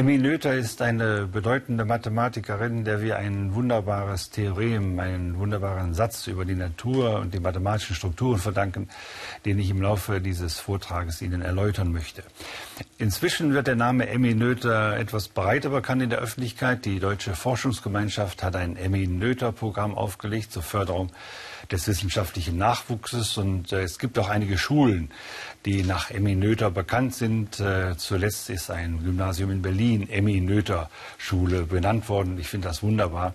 Emmy Noether ist eine bedeutende Mathematikerin, der wir ein wunderbares Theorem, einen wunderbaren Satz über die Natur und die mathematischen Strukturen verdanken, den ich im Laufe dieses Vortrages Ihnen erläutern möchte. Inzwischen wird der Name Emmy Noether etwas breiter bekannt in der Öffentlichkeit. Die Deutsche Forschungsgemeinschaft hat ein Emmy Noether Programm aufgelegt zur Förderung des wissenschaftlichen Nachwuchses und äh, es gibt auch einige Schulen, die nach Emmy Noether bekannt sind. Äh, zuletzt ist ein Gymnasium in Berlin Emmy Noether Schule benannt worden. Ich finde das wunderbar,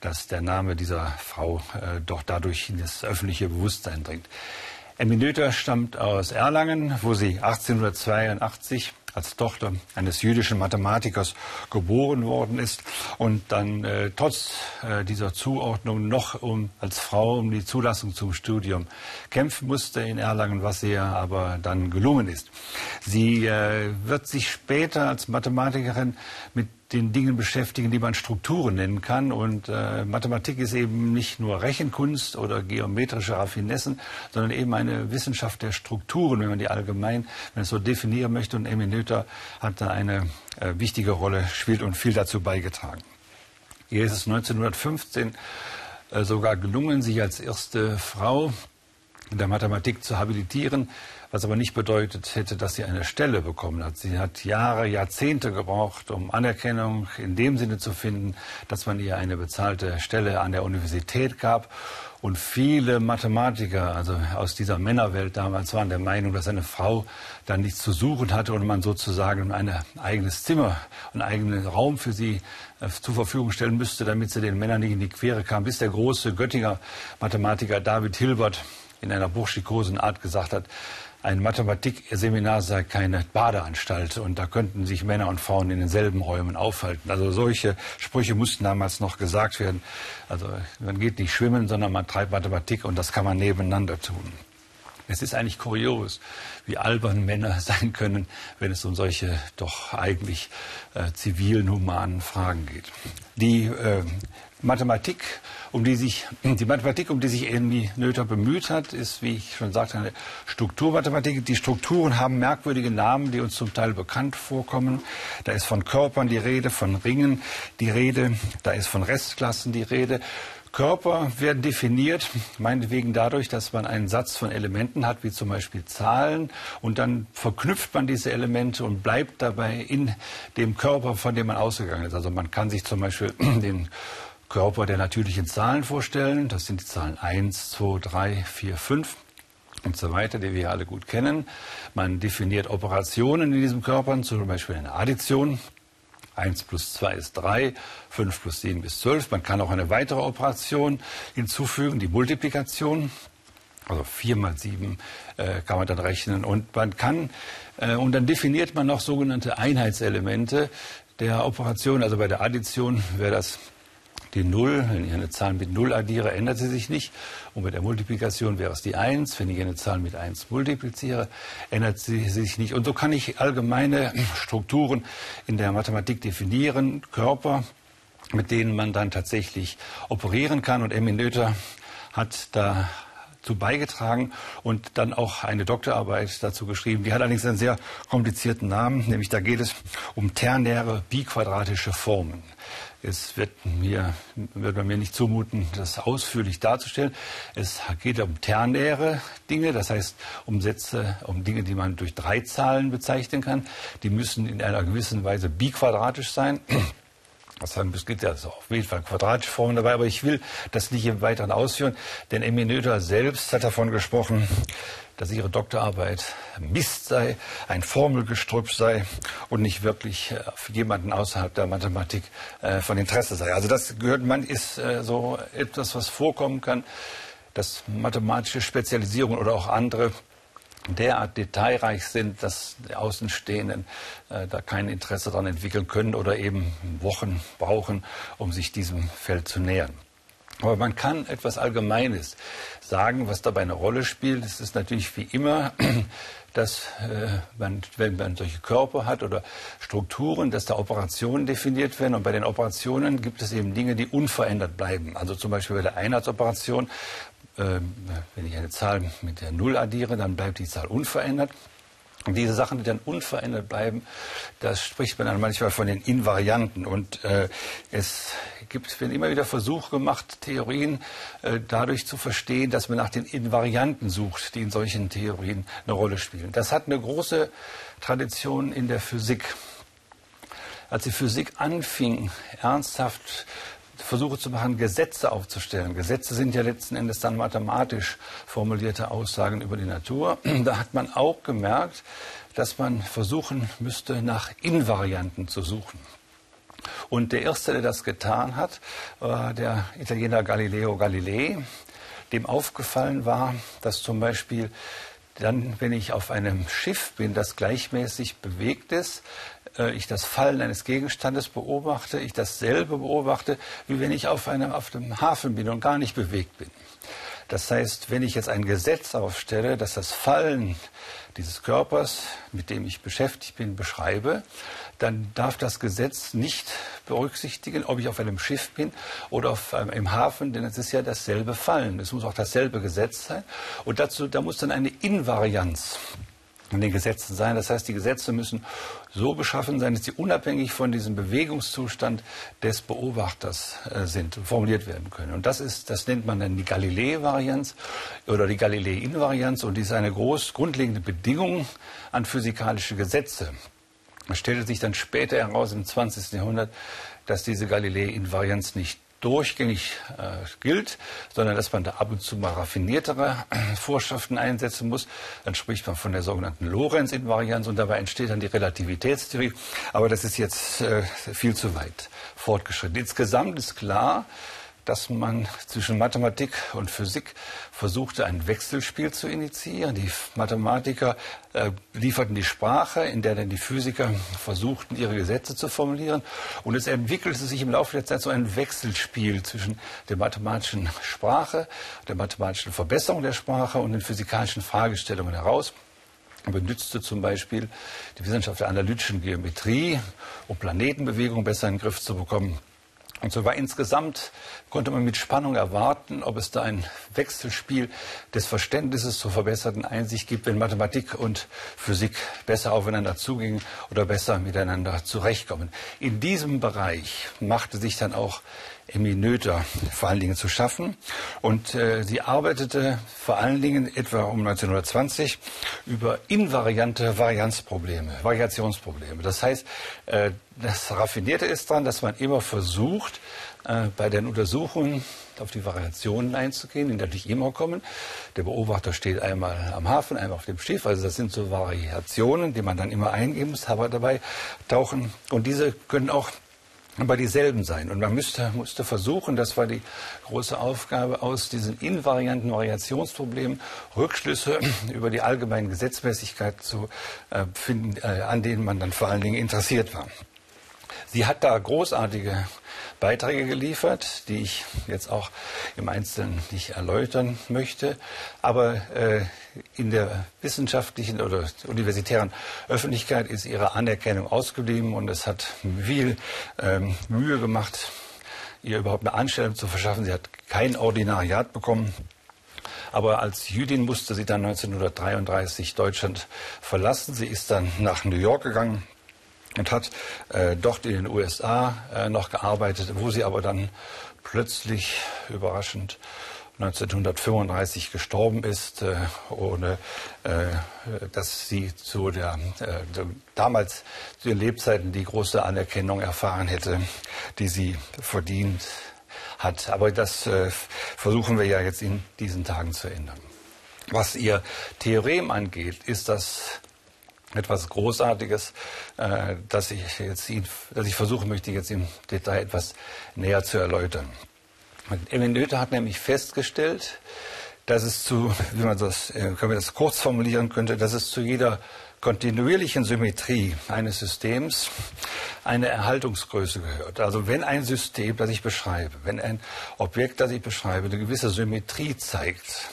dass der Name dieser Frau äh, doch dadurch in das öffentliche Bewusstsein dringt. Emmy Noether stammt aus Erlangen, wo sie 1882 als Tochter eines jüdischen Mathematikers geboren worden ist und dann äh, trotz äh, dieser Zuordnung noch um, als Frau um die Zulassung zum Studium kämpfen musste in Erlangen, was ihr aber dann gelungen ist. Sie äh, wird sich später als Mathematikerin mit den Dingen beschäftigen, die man Strukturen nennen kann. Und äh, Mathematik ist eben nicht nur Rechenkunst oder geometrische Raffinessen, sondern eben eine Wissenschaft der Strukturen, wenn man die allgemein, wenn es so definieren möchte. Und Emil Noether hat da eine äh, wichtige Rolle, spielt und viel dazu beigetragen. Ihr ist es 1915 äh, sogar gelungen, sich als erste Frau in der Mathematik zu habilitieren was aber nicht bedeutet hätte, dass sie eine Stelle bekommen hat. Sie hat Jahre, Jahrzehnte gebraucht, um Anerkennung in dem Sinne zu finden, dass man ihr eine bezahlte Stelle an der Universität gab. Und viele Mathematiker, also aus dieser Männerwelt damals, waren der Meinung, dass eine Frau dann nichts zu suchen hatte und man sozusagen ein eigenes Zimmer, einen eigenen Raum für sie äh, zur Verfügung stellen müsste, damit sie den Männern nicht in die Quere kam, bis der große Göttinger Mathematiker David Hilbert in einer burschikosen Art gesagt hat, ein Mathematikseminar sei keine Badeanstalt und da könnten sich Männer und Frauen in denselben Räumen aufhalten. Also solche Sprüche mussten damals noch gesagt werden. Also man geht nicht schwimmen, sondern man treibt Mathematik und das kann man nebeneinander tun. Es ist eigentlich kurios, wie albern Männer sein können, wenn es um solche doch eigentlich äh, zivilen, humanen Fragen geht. Die äh, Mathematik, um die sich, die Mathematik, um die sich Emmy Noether bemüht hat, ist, wie ich schon sagte, eine Strukturmathematik. Die Strukturen haben merkwürdige Namen, die uns zum Teil bekannt vorkommen. Da ist von Körpern die Rede, von Ringen die Rede, da ist von Restklassen die Rede. Körper werden definiert, meinetwegen dadurch, dass man einen Satz von Elementen hat, wie zum Beispiel Zahlen, und dann verknüpft man diese Elemente und bleibt dabei in dem Körper, von dem man ausgegangen ist. Also man kann sich zum Beispiel den Körper der natürlichen Zahlen vorstellen. Das sind die Zahlen 1, 2, 3, 4, 5 und so weiter, die wir alle gut kennen. Man definiert Operationen in diesem Körper, zum Beispiel eine Addition. 1 plus 2 ist 3, 5 plus 7 ist 12. Man kann auch eine weitere Operation hinzufügen, die Multiplikation. Also 4 mal 7 äh, kann man dann rechnen. Und man kann, äh, und dann definiert man noch sogenannte Einheitselemente der Operation. Also bei der Addition wäre das die 0. Wenn ich eine Zahl mit 0 addiere, ändert sie sich nicht. Und bei der Multiplikation wäre es die 1. Wenn ich eine Zahl mit 1 multipliziere, ändert sie sich nicht. Und so kann ich allgemeine Strukturen in der Mathematik definieren, Körper, mit denen man dann tatsächlich operieren kann. Und Emmy Noether hat da dazu beigetragen und dann auch eine Doktorarbeit dazu geschrieben. Die hat allerdings einen sehr komplizierten Namen, nämlich da geht es um ternäre biquadratische Formen. Es wird mir, wird man mir nicht zumuten, das ausführlich darzustellen. Es geht um ternäre Dinge, das heißt um Sätze, um Dinge, die man durch drei Zahlen bezeichnen kann. Die müssen in einer gewissen Weise biquadratisch sein. Das heißt, es gibt ja also auf jeden Fall quadratische Formen dabei, aber ich will das nicht im Weiteren ausführen, denn Emmy Noether selbst hat davon gesprochen, dass ihre Doktorarbeit Mist sei, ein Formelgestrüpp sei und nicht wirklich äh, für jemanden außerhalb der Mathematik äh, von Interesse sei. Also das gehört, man ist äh, so etwas, was vorkommen kann, dass mathematische Spezialisierung oder auch andere derart detailreich sind, dass die Außenstehenden äh, da kein Interesse daran entwickeln können oder eben Wochen brauchen, um sich diesem Feld zu nähern. Aber man kann etwas Allgemeines sagen, was dabei eine Rolle spielt. Es ist natürlich wie immer, dass äh, man, wenn man solche Körper hat oder Strukturen, dass da Operationen definiert werden. Und bei den Operationen gibt es eben Dinge, die unverändert bleiben. Also zum Beispiel bei der äh, wenn ich eine Zahl mit der Null addiere, dann bleibt die Zahl unverändert. Und diese Sachen, die dann unverändert bleiben, das spricht man dann manchmal von den Invarianten. Und äh, es gibt, werden immer wieder Versuche gemacht, Theorien äh, dadurch zu verstehen, dass man nach den Invarianten sucht, die in solchen Theorien eine Rolle spielen. Das hat eine große Tradition in der Physik. Als die Physik anfing, ernsthaft Versuche zu machen, Gesetze aufzustellen. Gesetze sind ja letzten Endes dann mathematisch formulierte Aussagen über die Natur. Da hat man auch gemerkt, dass man versuchen müsste, nach Invarianten zu suchen. Und der Erste, der das getan hat, war der Italiener Galileo Galilei, dem aufgefallen war, dass zum Beispiel dann, wenn ich auf einem Schiff bin, das gleichmäßig bewegt ist, äh, ich das Fallen eines Gegenstandes beobachte, ich dasselbe beobachte, wie wenn ich auf einem auf dem Hafen bin und gar nicht bewegt bin. Das heißt, wenn ich jetzt ein Gesetz aufstelle, dass das Fallen dieses Körpers, mit dem ich beschäftigt bin, beschreibe, dann darf das Gesetz nicht berücksichtigen, ob ich auf einem Schiff bin oder auf einem, im Hafen, denn es ist ja dasselbe Fallen. Es muss auch dasselbe Gesetz sein. Und dazu, da muss dann eine Invarianz in den Gesetzen sein. Das heißt, die Gesetze müssen so beschaffen sein, dass sie unabhängig von diesem Bewegungszustand des Beobachters äh, sind, formuliert werden können. Und das ist, das nennt man dann die Galilei-Varianz oder die Galilei-Invarianz und die ist eine groß grundlegende Bedingung an physikalische Gesetze. Es stellte sich dann später heraus im 20. Jahrhundert, dass diese Galilei-Invarianz nicht durchgängig äh, gilt, sondern dass man da ab und zu mal raffiniertere äh, Vorschriften einsetzen muss. Dann spricht man von der sogenannten Lorentz-Invarianz und dabei entsteht dann die Relativitätstheorie. Aber das ist jetzt äh, viel zu weit fortgeschritten. Insgesamt ist klar, dass man zwischen Mathematik und Physik versuchte, ein Wechselspiel zu initiieren. Die Mathematiker äh, lieferten die Sprache, in der dann die Physiker versuchten, ihre Gesetze zu formulieren. Und es entwickelte sich im Laufe der Zeit so ein Wechselspiel zwischen der mathematischen Sprache, der mathematischen Verbesserung der Sprache und den physikalischen Fragestellungen heraus benützte zum Beispiel die Wissenschaft der analytischen Geometrie, um Planetenbewegungen besser in den Griff zu bekommen. Und so war insgesamt, konnte man mit Spannung erwarten, ob es da ein Wechselspiel des Verständnisses zur verbesserten Einsicht gibt, wenn Mathematik und Physik besser aufeinander zugingen oder besser miteinander zurechtkommen. In diesem Bereich machte sich dann auch Emmy Noether vor allen Dingen zu schaffen. Und äh, sie arbeitete vor allen Dingen etwa um 1920 über invariante Varianzprobleme, Variationsprobleme. Das heißt, äh, das Raffinierte ist daran, dass man immer versucht, äh, bei den Untersuchungen auf die Variationen einzugehen, die natürlich immer kommen. Der Beobachter steht einmal am Hafen, einmal auf dem Schiff. Also das sind so Variationen, die man dann immer eingeben muss, aber dabei tauchen. Und diese können auch aber dieselben sein. Und man müsste, musste versuchen, das war die große Aufgabe, aus diesen invarianten Variationsproblemen Rückschlüsse über die allgemeine Gesetzmäßigkeit zu äh, finden, äh, an denen man dann vor allen Dingen interessiert war. Sie hat da großartige Beiträge geliefert, die ich jetzt auch im Einzelnen nicht erläutern möchte. Aber äh, in der wissenschaftlichen oder universitären Öffentlichkeit ist ihre Anerkennung ausgeblieben und es hat viel ähm, Mühe gemacht, ihr überhaupt eine Anstellung zu verschaffen. Sie hat kein Ordinariat bekommen. Aber als Jüdin musste sie dann 1933 Deutschland verlassen. Sie ist dann nach New York gegangen, und hat äh, dort in den USA äh, noch gearbeitet, wo sie aber dann plötzlich überraschend 1935 gestorben ist, äh, ohne äh, dass sie zu der äh, damals zu ihren Lebzeiten die große Anerkennung erfahren hätte, die sie verdient hat. Aber das äh, versuchen wir ja jetzt in diesen Tagen zu ändern. Was ihr Theorem angeht, ist das etwas Großartiges, äh, das ich jetzt dass ich versuchen möchte, jetzt im Detail etwas näher zu erläutern. Noether hat nämlich festgestellt, dass es zu, wie man das, äh, können wir das kurz formulieren könnte, dass es zu jeder kontinuierlichen Symmetrie eines Systems eine Erhaltungsgröße gehört. Also wenn ein System, das ich beschreibe, wenn ein Objekt, das ich beschreibe, eine gewisse Symmetrie zeigt,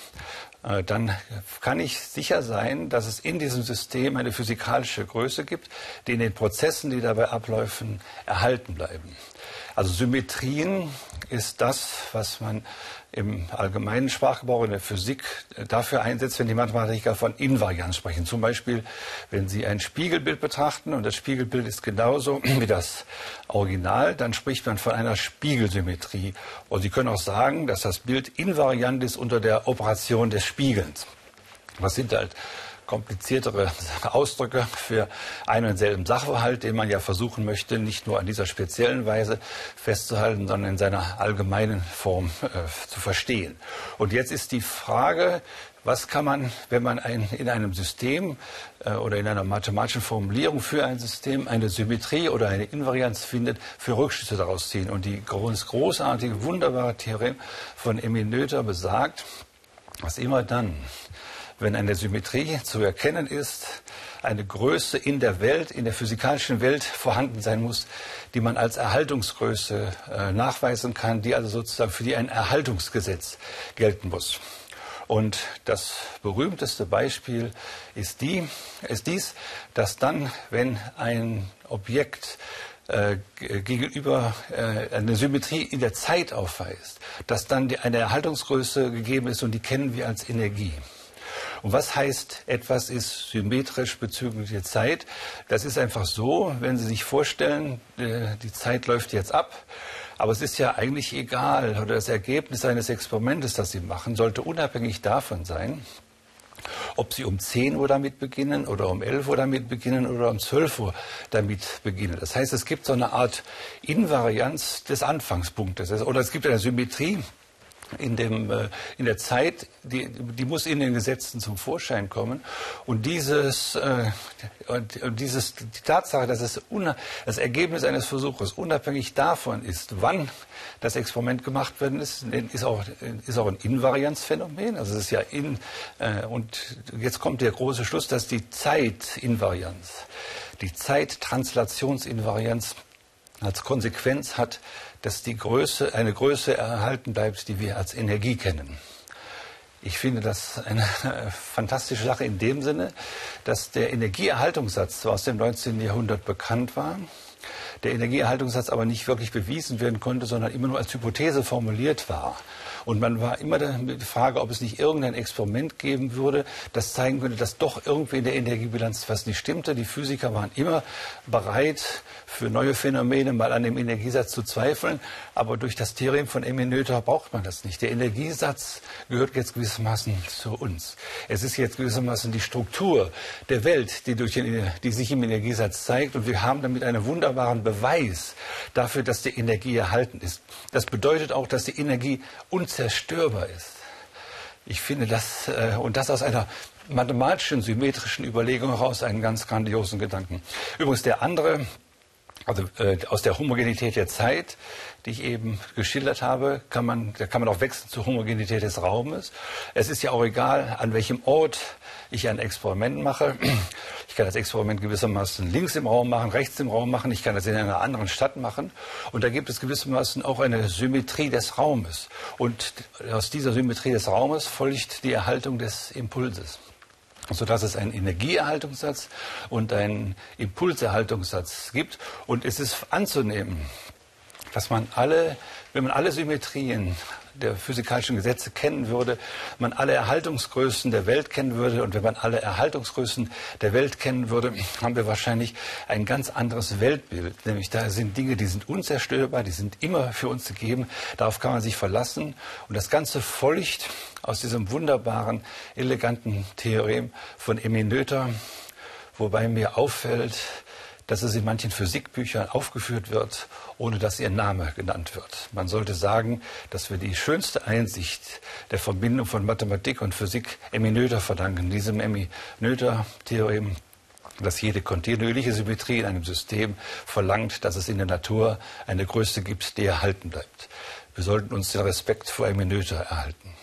dann kann ich sicher sein, dass es in diesem System eine physikalische Größe gibt, die in den Prozessen, die dabei abläufen, erhalten bleiben. Also Symmetrien ist das, was man im allgemeinen Sprachgebrauch in der Physik dafür einsetzt, wenn die Mathematiker von Invarianz sprechen. Zum Beispiel, wenn Sie ein Spiegelbild betrachten und das Spiegelbild ist genauso wie das Original, dann spricht man von einer Spiegelsymmetrie. Und Sie können auch sagen, dass das Bild invariant ist unter der Operation des Spiegelns. Was sind halt kompliziertere Ausdrücke für einen und selben Sachverhalt, den man ja versuchen möchte, nicht nur an dieser speziellen Weise festzuhalten, sondern in seiner allgemeinen Form äh, zu verstehen. Und jetzt ist die Frage, was kann man, wenn man ein, in einem System äh, oder in einer mathematischen Formulierung für ein System eine Symmetrie oder eine Invarianz findet, für Rückschlüsse daraus ziehen? Und die groß, großartige, wunderbare Theorem von Emil Noether besagt, dass immer dann, wenn eine Symmetrie zu erkennen ist, eine Größe in der Welt, in der physikalischen Welt vorhanden sein muss, die man als Erhaltungsgröße äh, nachweisen kann, die also sozusagen für die ein Erhaltungsgesetz gelten muss. Und das berühmteste Beispiel ist, die, ist dies, dass dann, wenn ein Objekt äh, gegenüber äh, eine Symmetrie in der Zeit aufweist, dass dann eine Erhaltungsgröße gegeben ist und die kennen wir als Energie. Und was heißt, etwas ist symmetrisch bezüglich der Zeit? Das ist einfach so, wenn Sie sich vorstellen, äh, die Zeit läuft jetzt ab. Aber es ist ja eigentlich egal, oder das Ergebnis eines Experimentes, das Sie machen, sollte unabhängig davon sein, ob Sie um 10 Uhr damit beginnen oder um 11 Uhr damit beginnen oder um 12 Uhr damit beginnen. Das heißt, es gibt so eine Art Invarianz des Anfangspunktes oder es gibt eine Symmetrie in, dem, äh, in der Zeit, die, die muss in den Gesetzen zum Vorschein kommen. Und dieses, äh, und, dieses, die Tatsache, dass es das Ergebnis eines Versuches unabhängig davon ist, wann das Experiment gemacht werden ist, ist auch, ist auch ein Invarianzphänomen. Also es ist ja in, äh, und jetzt kommt der große Schluss, dass die Zeitinvarianz, die Zeittranslationsinvarianz als Konsequenz hat, dass die Größe, eine Größe erhalten bleibt, die wir als Energie kennen. Ich finde das eine fantastische Sache in dem Sinne, dass der Energieerhaltungssatz zwar aus dem 19. Jahrhundert bekannt war, der Energieerhaltungssatz aber nicht wirklich bewiesen werden konnte, sondern immer nur als Hypothese formuliert war. Und man war immer die Frage, ob es nicht irgendein Experiment geben würde, das zeigen könnte, dass doch irgendwie in der Energiebilanz was nicht stimmte. Die Physiker waren immer bereit, für neue Phänomene mal an dem Energiesatz zu zweifeln. Aber durch das Theorem von Emil Noether braucht man das nicht. Der Energiesatz gehört jetzt gewissermaßen zu uns. Es ist jetzt gewissermaßen die Struktur der Welt, die, durch den, die sich im Energiesatz zeigt. Und wir haben damit einen wunderbaren Beweis dafür, dass die Energie erhalten ist. Das bedeutet auch, dass die Energie unzerstörbar ist. Ich finde das, äh, und das aus einer mathematischen, symmetrischen Überlegung heraus, einen ganz grandiosen Gedanken. Übrigens der andere also äh, aus der Homogenität der Zeit, die ich eben geschildert habe, kann man, da kann man auch wechseln zur Homogenität des Raumes. Es ist ja auch egal, an welchem Ort ich ein Experiment mache. Ich kann das Experiment gewissermaßen links im Raum machen, rechts im Raum machen. Ich kann das in einer anderen Stadt machen. Und da gibt es gewissermaßen auch eine Symmetrie des Raumes. Und aus dieser Symmetrie des Raumes folgt die Erhaltung des Impulses sodass es einen Energieerhaltungssatz und einen Impulserhaltungssatz gibt. Und es ist anzunehmen, dass man alle, wenn man alle Symmetrien der physikalischen Gesetze kennen würde, man alle Erhaltungsgrößen der Welt kennen würde. Und wenn man alle Erhaltungsgrößen der Welt kennen würde, haben wir wahrscheinlich ein ganz anderes Weltbild. Nämlich da sind Dinge, die sind unzerstörbar, die sind immer für uns gegeben, darauf kann man sich verlassen. Und das Ganze folgt aus diesem wunderbaren, eleganten Theorem von Emil Noether, wobei mir auffällt, dass es in manchen Physikbüchern aufgeführt wird, ohne dass ihr Name genannt wird. Man sollte sagen, dass wir die schönste Einsicht der Verbindung von Mathematik und Physik Emmy Noether verdanken, diesem Emmy Noether-Theorem dass jede kontinuierliche Symmetrie in einem System verlangt, dass es in der Natur eine Größe gibt, die erhalten bleibt. Wir sollten uns den Respekt vor Emmy Noether erhalten.